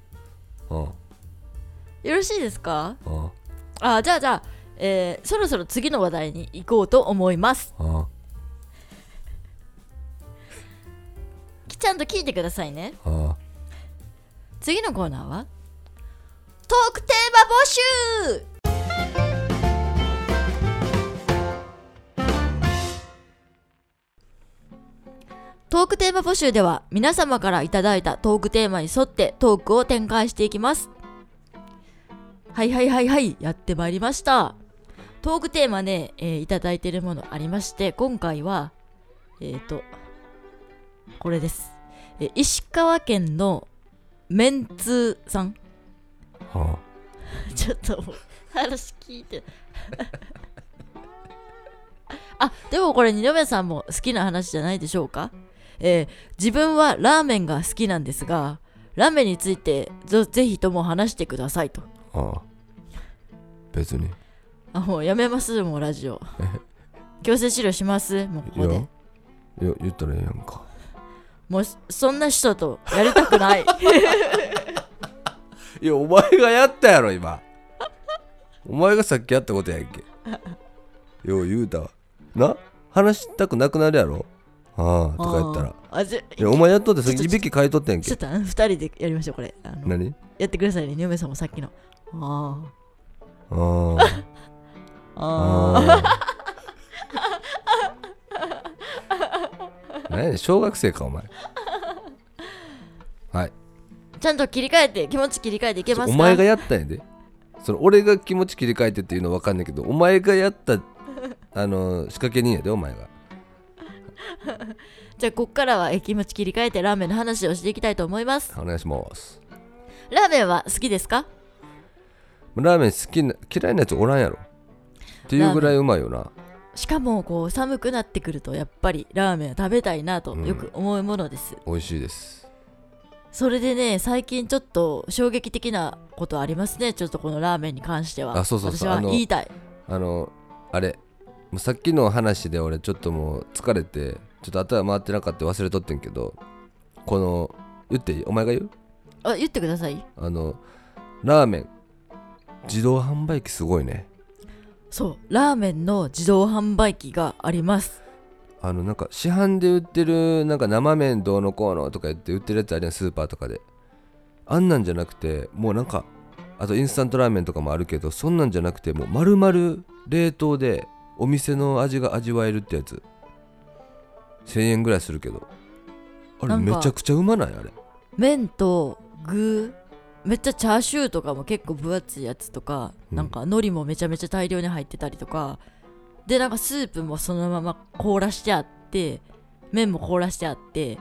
うんよろしいですか？うんあじゃあじゃあ、えーそろそろ次の話題に行こうと思います。うんきちゃんと聞いてくださいね。うん次のコーナーはトークテーマ募集トークテーマ募集では皆様からいただいたトークテーマに沿ってトークを展開していきます。はいはいはいはいやってまいりました。トークテーマね、えーいただいているものありまして今回はえっ、とこれです、えー石川県のメンツーさん。うん ちょっと話聞いて。あでもこれ二宮さんも好きな話じゃないでしょうか？えー自分はラーメンが好きなんですがラーメンについてぜぜひとも話してくださいと。うん別に。あもうやめますもうラジオ。強制治療しますもうここで。いや。いや言ったらええやんか。もうそんな人とやりたくない。いやお前がやったやろ今。お前がさっきやったことやんけ。よう言うたわ。な？話したくなくなるやろ？ああとか言ったら。あじゃいやお前やっとってさっきちょっと。いとってんけ。ちょっとあの二人でやりましょうこれ。あの何？やってくださいね。二宮さんもさっきの。ああー。ああーああ 何小学生かお前。はい。ちゃんと切り替えて気持ち切り替えていけますか？お前がやったんやで。その俺が気持ち切り替えてっていうのは分かんないけどお前がやったあの仕掛け人やでお前が じゃあこっからはえ気持ち切り替えてラーメンの話をしていきたいと思います。お願いします。ラーメンは好きですか？ラーメン好きな嫌いなやつおらんやろ。っていうぐらいうまいよな。しかもこう寒くなってくるとやっぱりラーメンを食べたいなとうん。よく思うものです、美味しいです。それでね最近ちょっと衝撃的なことありますね。ちょっとこのラーメンに関しては。あそうそうそう。私はあの言いたい。あのあれもうさっきの話で俺ちょっともう疲れてちょっと頭回ってなかった忘れとってんけどこの言っていい？お前が言う？あ言ってください。あのラーメン。自動販売機すごいね。そう。ラーメンの自動販売機があります。あのなんか市販で売ってるなんか生麺どうのこうのとか言って売ってるやつあるやんスーパーとかで。あんなんじゃなくてもうなんかあとインスタントラーメンとかもあるけどそんなんじゃなくてもう丸々冷凍でお店の味が味わえるってやつ。1000円ぐらいするけど。あれなんかめちゃくちゃうまない？あれ。麺と具めっちゃチャーシューとかも結構分厚いやつとか、うん。なんか海苔もめちゃめちゃ大量に入ってたりとかでなんかスープもそのまま凍らしてあって麺も凍らしてあって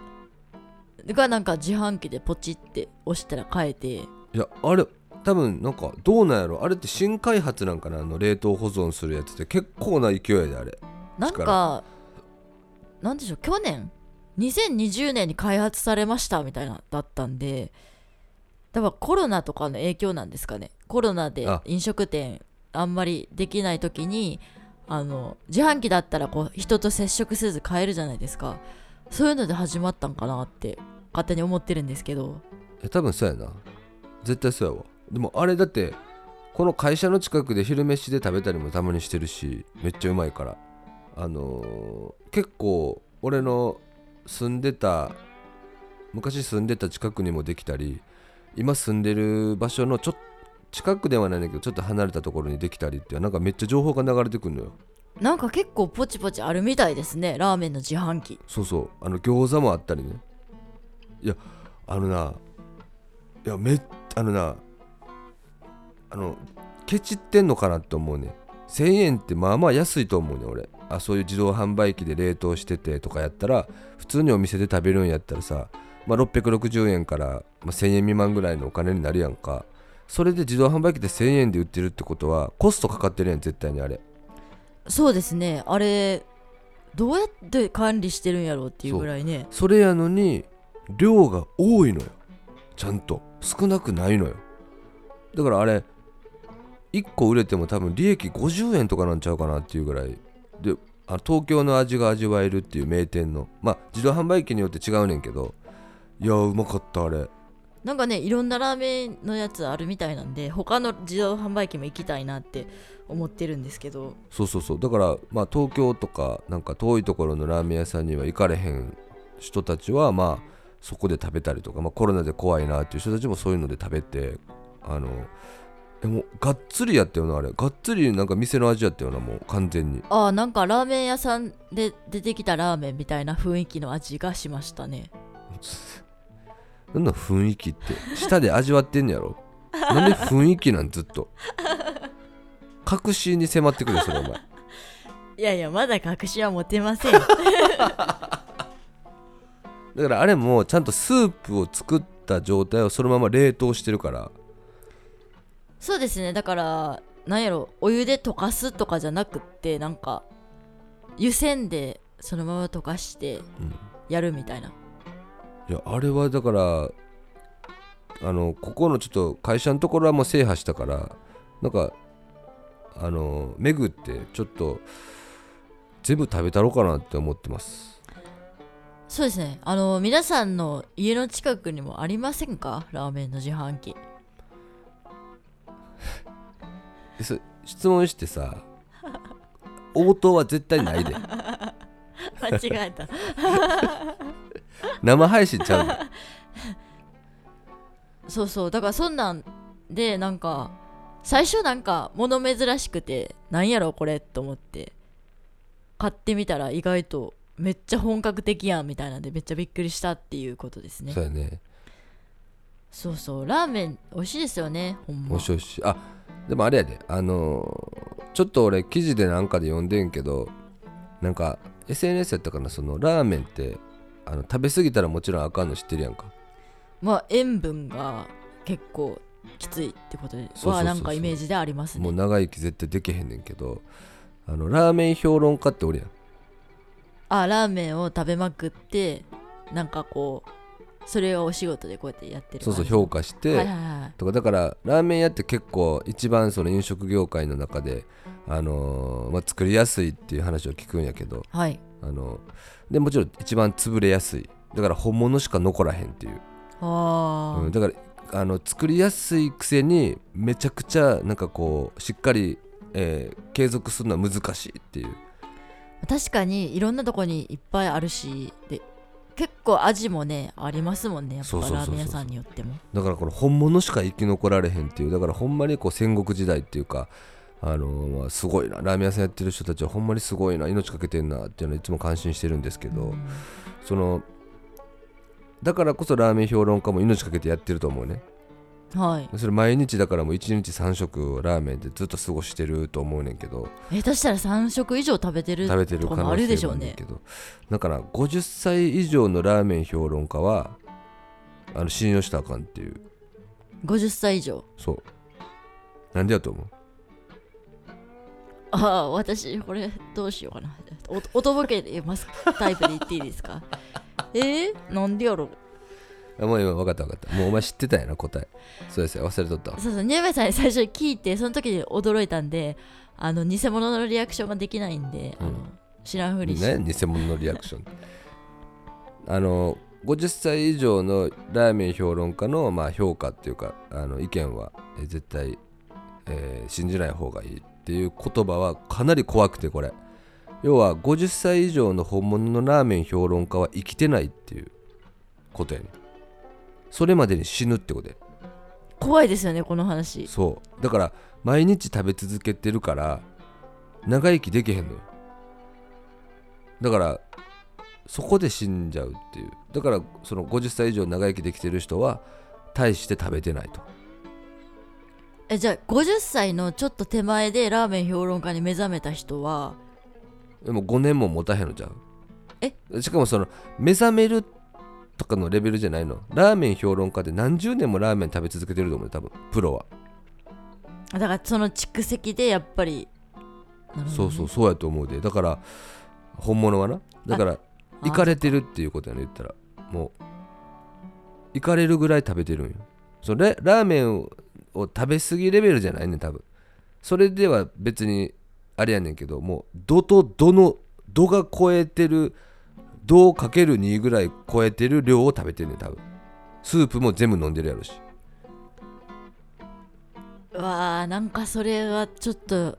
がなんか自販機でポチって押したら買えて。いやあれ多分なんかどうなんやろ。あれって新開発なんかなあの冷凍保存するやつって。結構な勢いであれ。なんかなんでしょう。去年？2020年に開発されましたみたいなだったんで。だからコロナとかの影響なんですかね。コロナであ。飲食店あんまりできない時にあの自販機だったらこう人と接触せず買えるじゃないですか。そういうので始まったんかなって勝手に思ってるんですけど。え多分そうやな。絶対そうやわでもあれだってこの会社の近くで昼飯で食べたりもたまにしてるしめっちゃうまいから。あのー結構俺の住んでた昔住んでた近くにもできたり今住んでる場所のちょっ近くではないんだけどちょっと離れたところにできたりってなんかめっちゃ情報が流れてくるのよ。なんか結構ポチポチあるみたいですねラーメンの自販機。そうそう。あの餃子もあったりね。いやあのないやめっあのなあのケチってんのかなって思うね1000円ってまあまあ安いと思うね俺。あそういう自動販売機で冷凍しててとかやったら普通にお店で食べるんやったらさ、まあ、660円から、まあ、1000円未満ぐらいのお金になるやんか。それで自動販売機で1000円で売ってるってことはコストかかってるやん絶対にあれ。そうですね。あれどうやって管理してるんやろうっていうぐらいね。それやのに量が多いのよ。ちゃんと。少なくないのよ。だからあれ1個売れても多分利益50円とかなんちゃうかなっていうぐらい。であ東京の味が味わえるっていう名店の。まあ自動販売機によって違うねんけど。いやうまかったあれ。なんかねいろんなラーメンのやつあるみたいなんで他の自動販売機も行きたいなって思ってるんですけど。そうそうそう。だからまあ東京とかなんか遠いところのラーメン屋さんには行かれへん人たちはまあそこで食べたりとか、まあ、コロナで怖いなっていう人たちもそういうので食べてあのえもうがっつりやったよなあれ。がっつりなんか店の味やったよなもう完全に。ああなんかラーメン屋さんで出てきたラーメンみたいな雰囲気の味がしましたね。なんだ雰囲気って。舌で味わってんねやろ。なんで雰囲気なんずっと。確信に迫ってくるよそれお前。いやいやまだ確信は持てません だからあれもちゃんとスープを作った状態をそのまま冷凍してるからそうですね。だからなんやろお湯で溶かすとかじゃなくってなんか湯煎でそのまま溶かしてうん。やるみたいな、いやあれはだからあのここのちょっと会社のところはもう制覇したからなんかあの巡ってちょっと全部食べたろうかなって思ってます。そうですね。あの皆さんの家の近くにもありませんか？ラーメンの自販機そ質問してさ応答は絶対ないで。間違えた。生配信ちゃうでそうそう。だからそんなんでなんか最初なんか物珍しくてなんやろこれと思って買ってみたら意外とめっちゃ本格的やんみたいなんでめっちゃびっくりしたっていうことですね。そうやね。そうそう。ラーメン美味しいですよねほんま。面白いしあでもあれやであのーちょっと俺記事でなんかで読んでんけどなんか SNS やったかなそのラーメンってあの食べ過ぎたらもちろんあかんの知ってるやんか。まあ塩分が結構きついってことはなんかイメージでありますね。もう長生き絶対できへんねんけどあのラーメン評論家っておるやん。あラーメンを食べまくってなんかこうそれをお仕事でこうやってやってるそうそう評価して、はいはいはい。とかだからラーメン屋って結構一番その飲食業界の中で、あのーまあ、作りやすいっていう話を聞くんやけど、はい。あのでもちろん一番潰れやすい。だから本物しか残らへんっていう、あー、うん、だからあの作りやすいくせにめちゃくちゃなんかこうしっかり、えー継続するのは難しいっていう。確かにいろんなとこにいっぱいあるしで結構味もねありますもんねやっぱラーメン屋さんによっても。だからこの本物しか生き残られへんっていうだからほんまにこう戦国時代っていうかあのーまあ、すごいなラーメン屋さんやってる人たちはほんまにすごいな命かけてんなっていうのはいつも感心してるんですけど、うん。そのだからこそラーメン評論家も命かけてやってると思うねはい。それ毎日だからもう1日3食ラーメンでずっと過ごしてると思うねんけど。え下手したら3食以上食べてる食べてる可能性るでしょうね。だけどだから50歳以上のラーメン評論家はあの信用したらあかんっていう。50歳以上。そう。なんでやと思う？ああ私これどうしようかな。おおとぼけでます。タイプで言っていいですか？えー、なんでやろあもう今分かった分かった。もうお前知ってたんやな答え。そうですよ忘れとったわ。そうそうニューメさんに最初に聞いてその時に驚いたんであの偽物のリアクションができないんで、あのうん。知らんふりして、ね偽物のリアクション。あの50歳以上のラーメン評論家の、まあ、評価っていうかあの意見は、え絶対、えー信じない方がいいっていう言葉はかなり怖くてこれ。要は50歳以上の本物のラーメン評論家は生きてないっていうことやねそれまでに死ぬってことや。怖いですよねこの話。そう。だから毎日食べ続けてるから長生きできへんのよ。だからそこで死んじゃうっていう。だからその50歳以上長生きできてる人は大して食べてないと。えじゃあ50歳のちょっと手前でラーメン評論家に目覚めた人は？でも5年も持たへんのじゃう？え？しかもその目覚めるとかのレベルじゃないの？ラーメン評論家で何十年もラーメン食べ続けてると思うよ多分。プロは。だからその蓄積でやっぱりそうそうそうやと思うで。だから本物はな。だからあ行かれてるっていうことやね言ったら。もう行かれるぐらい食べてるんよ。それラーメンをを食べ過ぎレベルじゃないねん多分。それでは別にあれやねんけどもう度と度の度が超えてる度をかける2ぐらい超えてる量を食べてんねん多分。スープも全部飲んでるやろし。うわーなんかそれはちょっと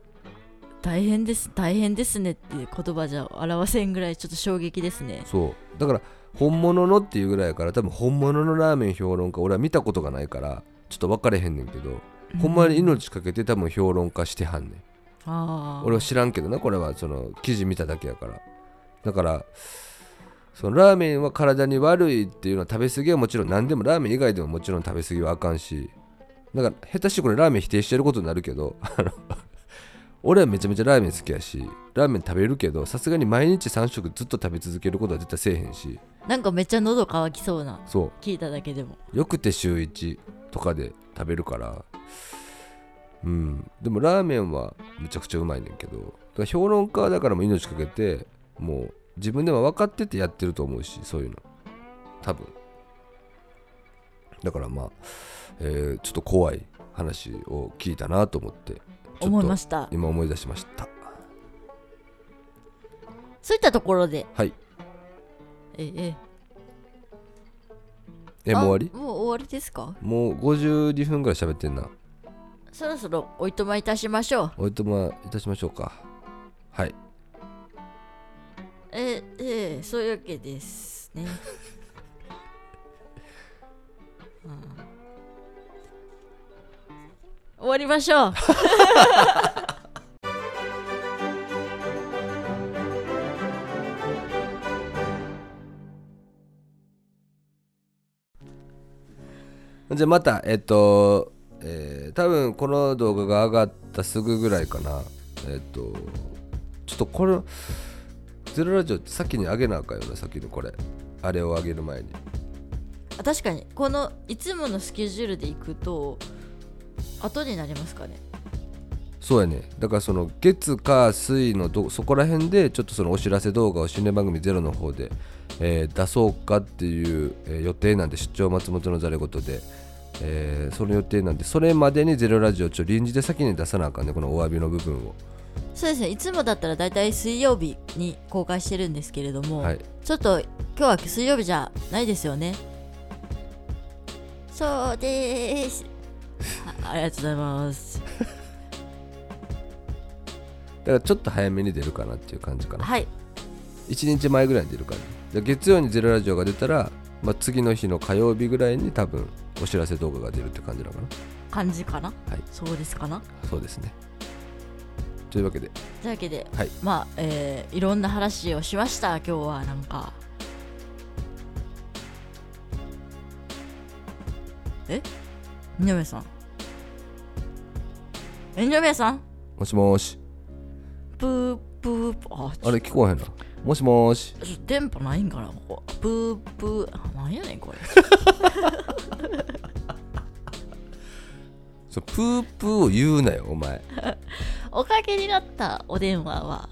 大変です大変ですねっていう言葉じゃ表せんぐらいちょっと衝撃ですね。そう。だから本物のっていうぐらいやから多分本物のラーメン評論家俺は見たことがないからちょっと分かれへんねんけど、ほんまに命かけて多分評論家してはんねん。ああ俺は知らんけどなこれはその記事見ただけやから。だからそのラーメンは体に悪いっていうのは食べ過ぎはもちろん何でもラーメン以外でももちろん食べ過ぎはあかんしだから下手してこれラーメン否定してることになるけど 俺はめちゃめちゃラーメン好きやしラーメン食べるけどさすがに毎日3食ずっと食べ続けることは絶対せえへんし。なんかめっちゃ喉乾きそうなそ聞いただけでも。うよくて週1とかで食べるから。うん。でもラーメンはむちゃくちゃうまいねんけど。評論家はだからもう命かけてもう自分でも分かっててやってると思うしそういうの。多分。だからまあ、えーちょっと怖い話を聞いたなと思って思いました。今思い出しました。そういったところで。はい。ええ。えもう終わり？あもう終わりですか？もう52分ぐらい喋ってんな。そろそろおいとまいたしましょう。おいとまいたしましょうか。はいえええそういうわけですね、終わりましょう。じゃあまたえっと、えー多分この動画が上がったすぐぐらいかな。えっとちょっとこれゼロラジオって先に上げなあかんよな先にこれ。あれを上げる前に。あ確かに。このいつものスケジュールで行くと後になりますかね。そうやね。だからその月火水のどそこら辺でちょっとそのお知らせ動画を新年番組ゼロの方で、えー出そうかっていう、えー予定なんで出張松本のざれ言で、えーその予定なんでそれまでにゼロラジオちょ臨時で先に出さなあかんねこのお詫びの部分をそうですね。いつもだったらだいたい水曜日に公開してるんですけれども、はい。ちょっと今日は水曜日じゃないですよね。そうです。あありがとうございます。だからちょっと早めに出るかなっていう感じかな。はい。1日前ぐらいに出るからで月曜にゼロラジオが出たら、まあ、次の日の火曜日ぐらいに多分お知らせ動画が出るって感じなのかな。感じかな、はい。そうですかな？そうですねというわけで。というわけで、はい。まあ、えーいろんな話をしました今日はなんか。え？二宮さん。え二宮さん？もしもーし。プープーああれ聞こえへんな。もしもーし。電波ないんかなここ。プープーあなんやねんこれ そうプープーを言うなよお前。おかげになったお電話は。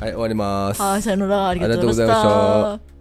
はい終わります。はいさよなら。ありがとうございました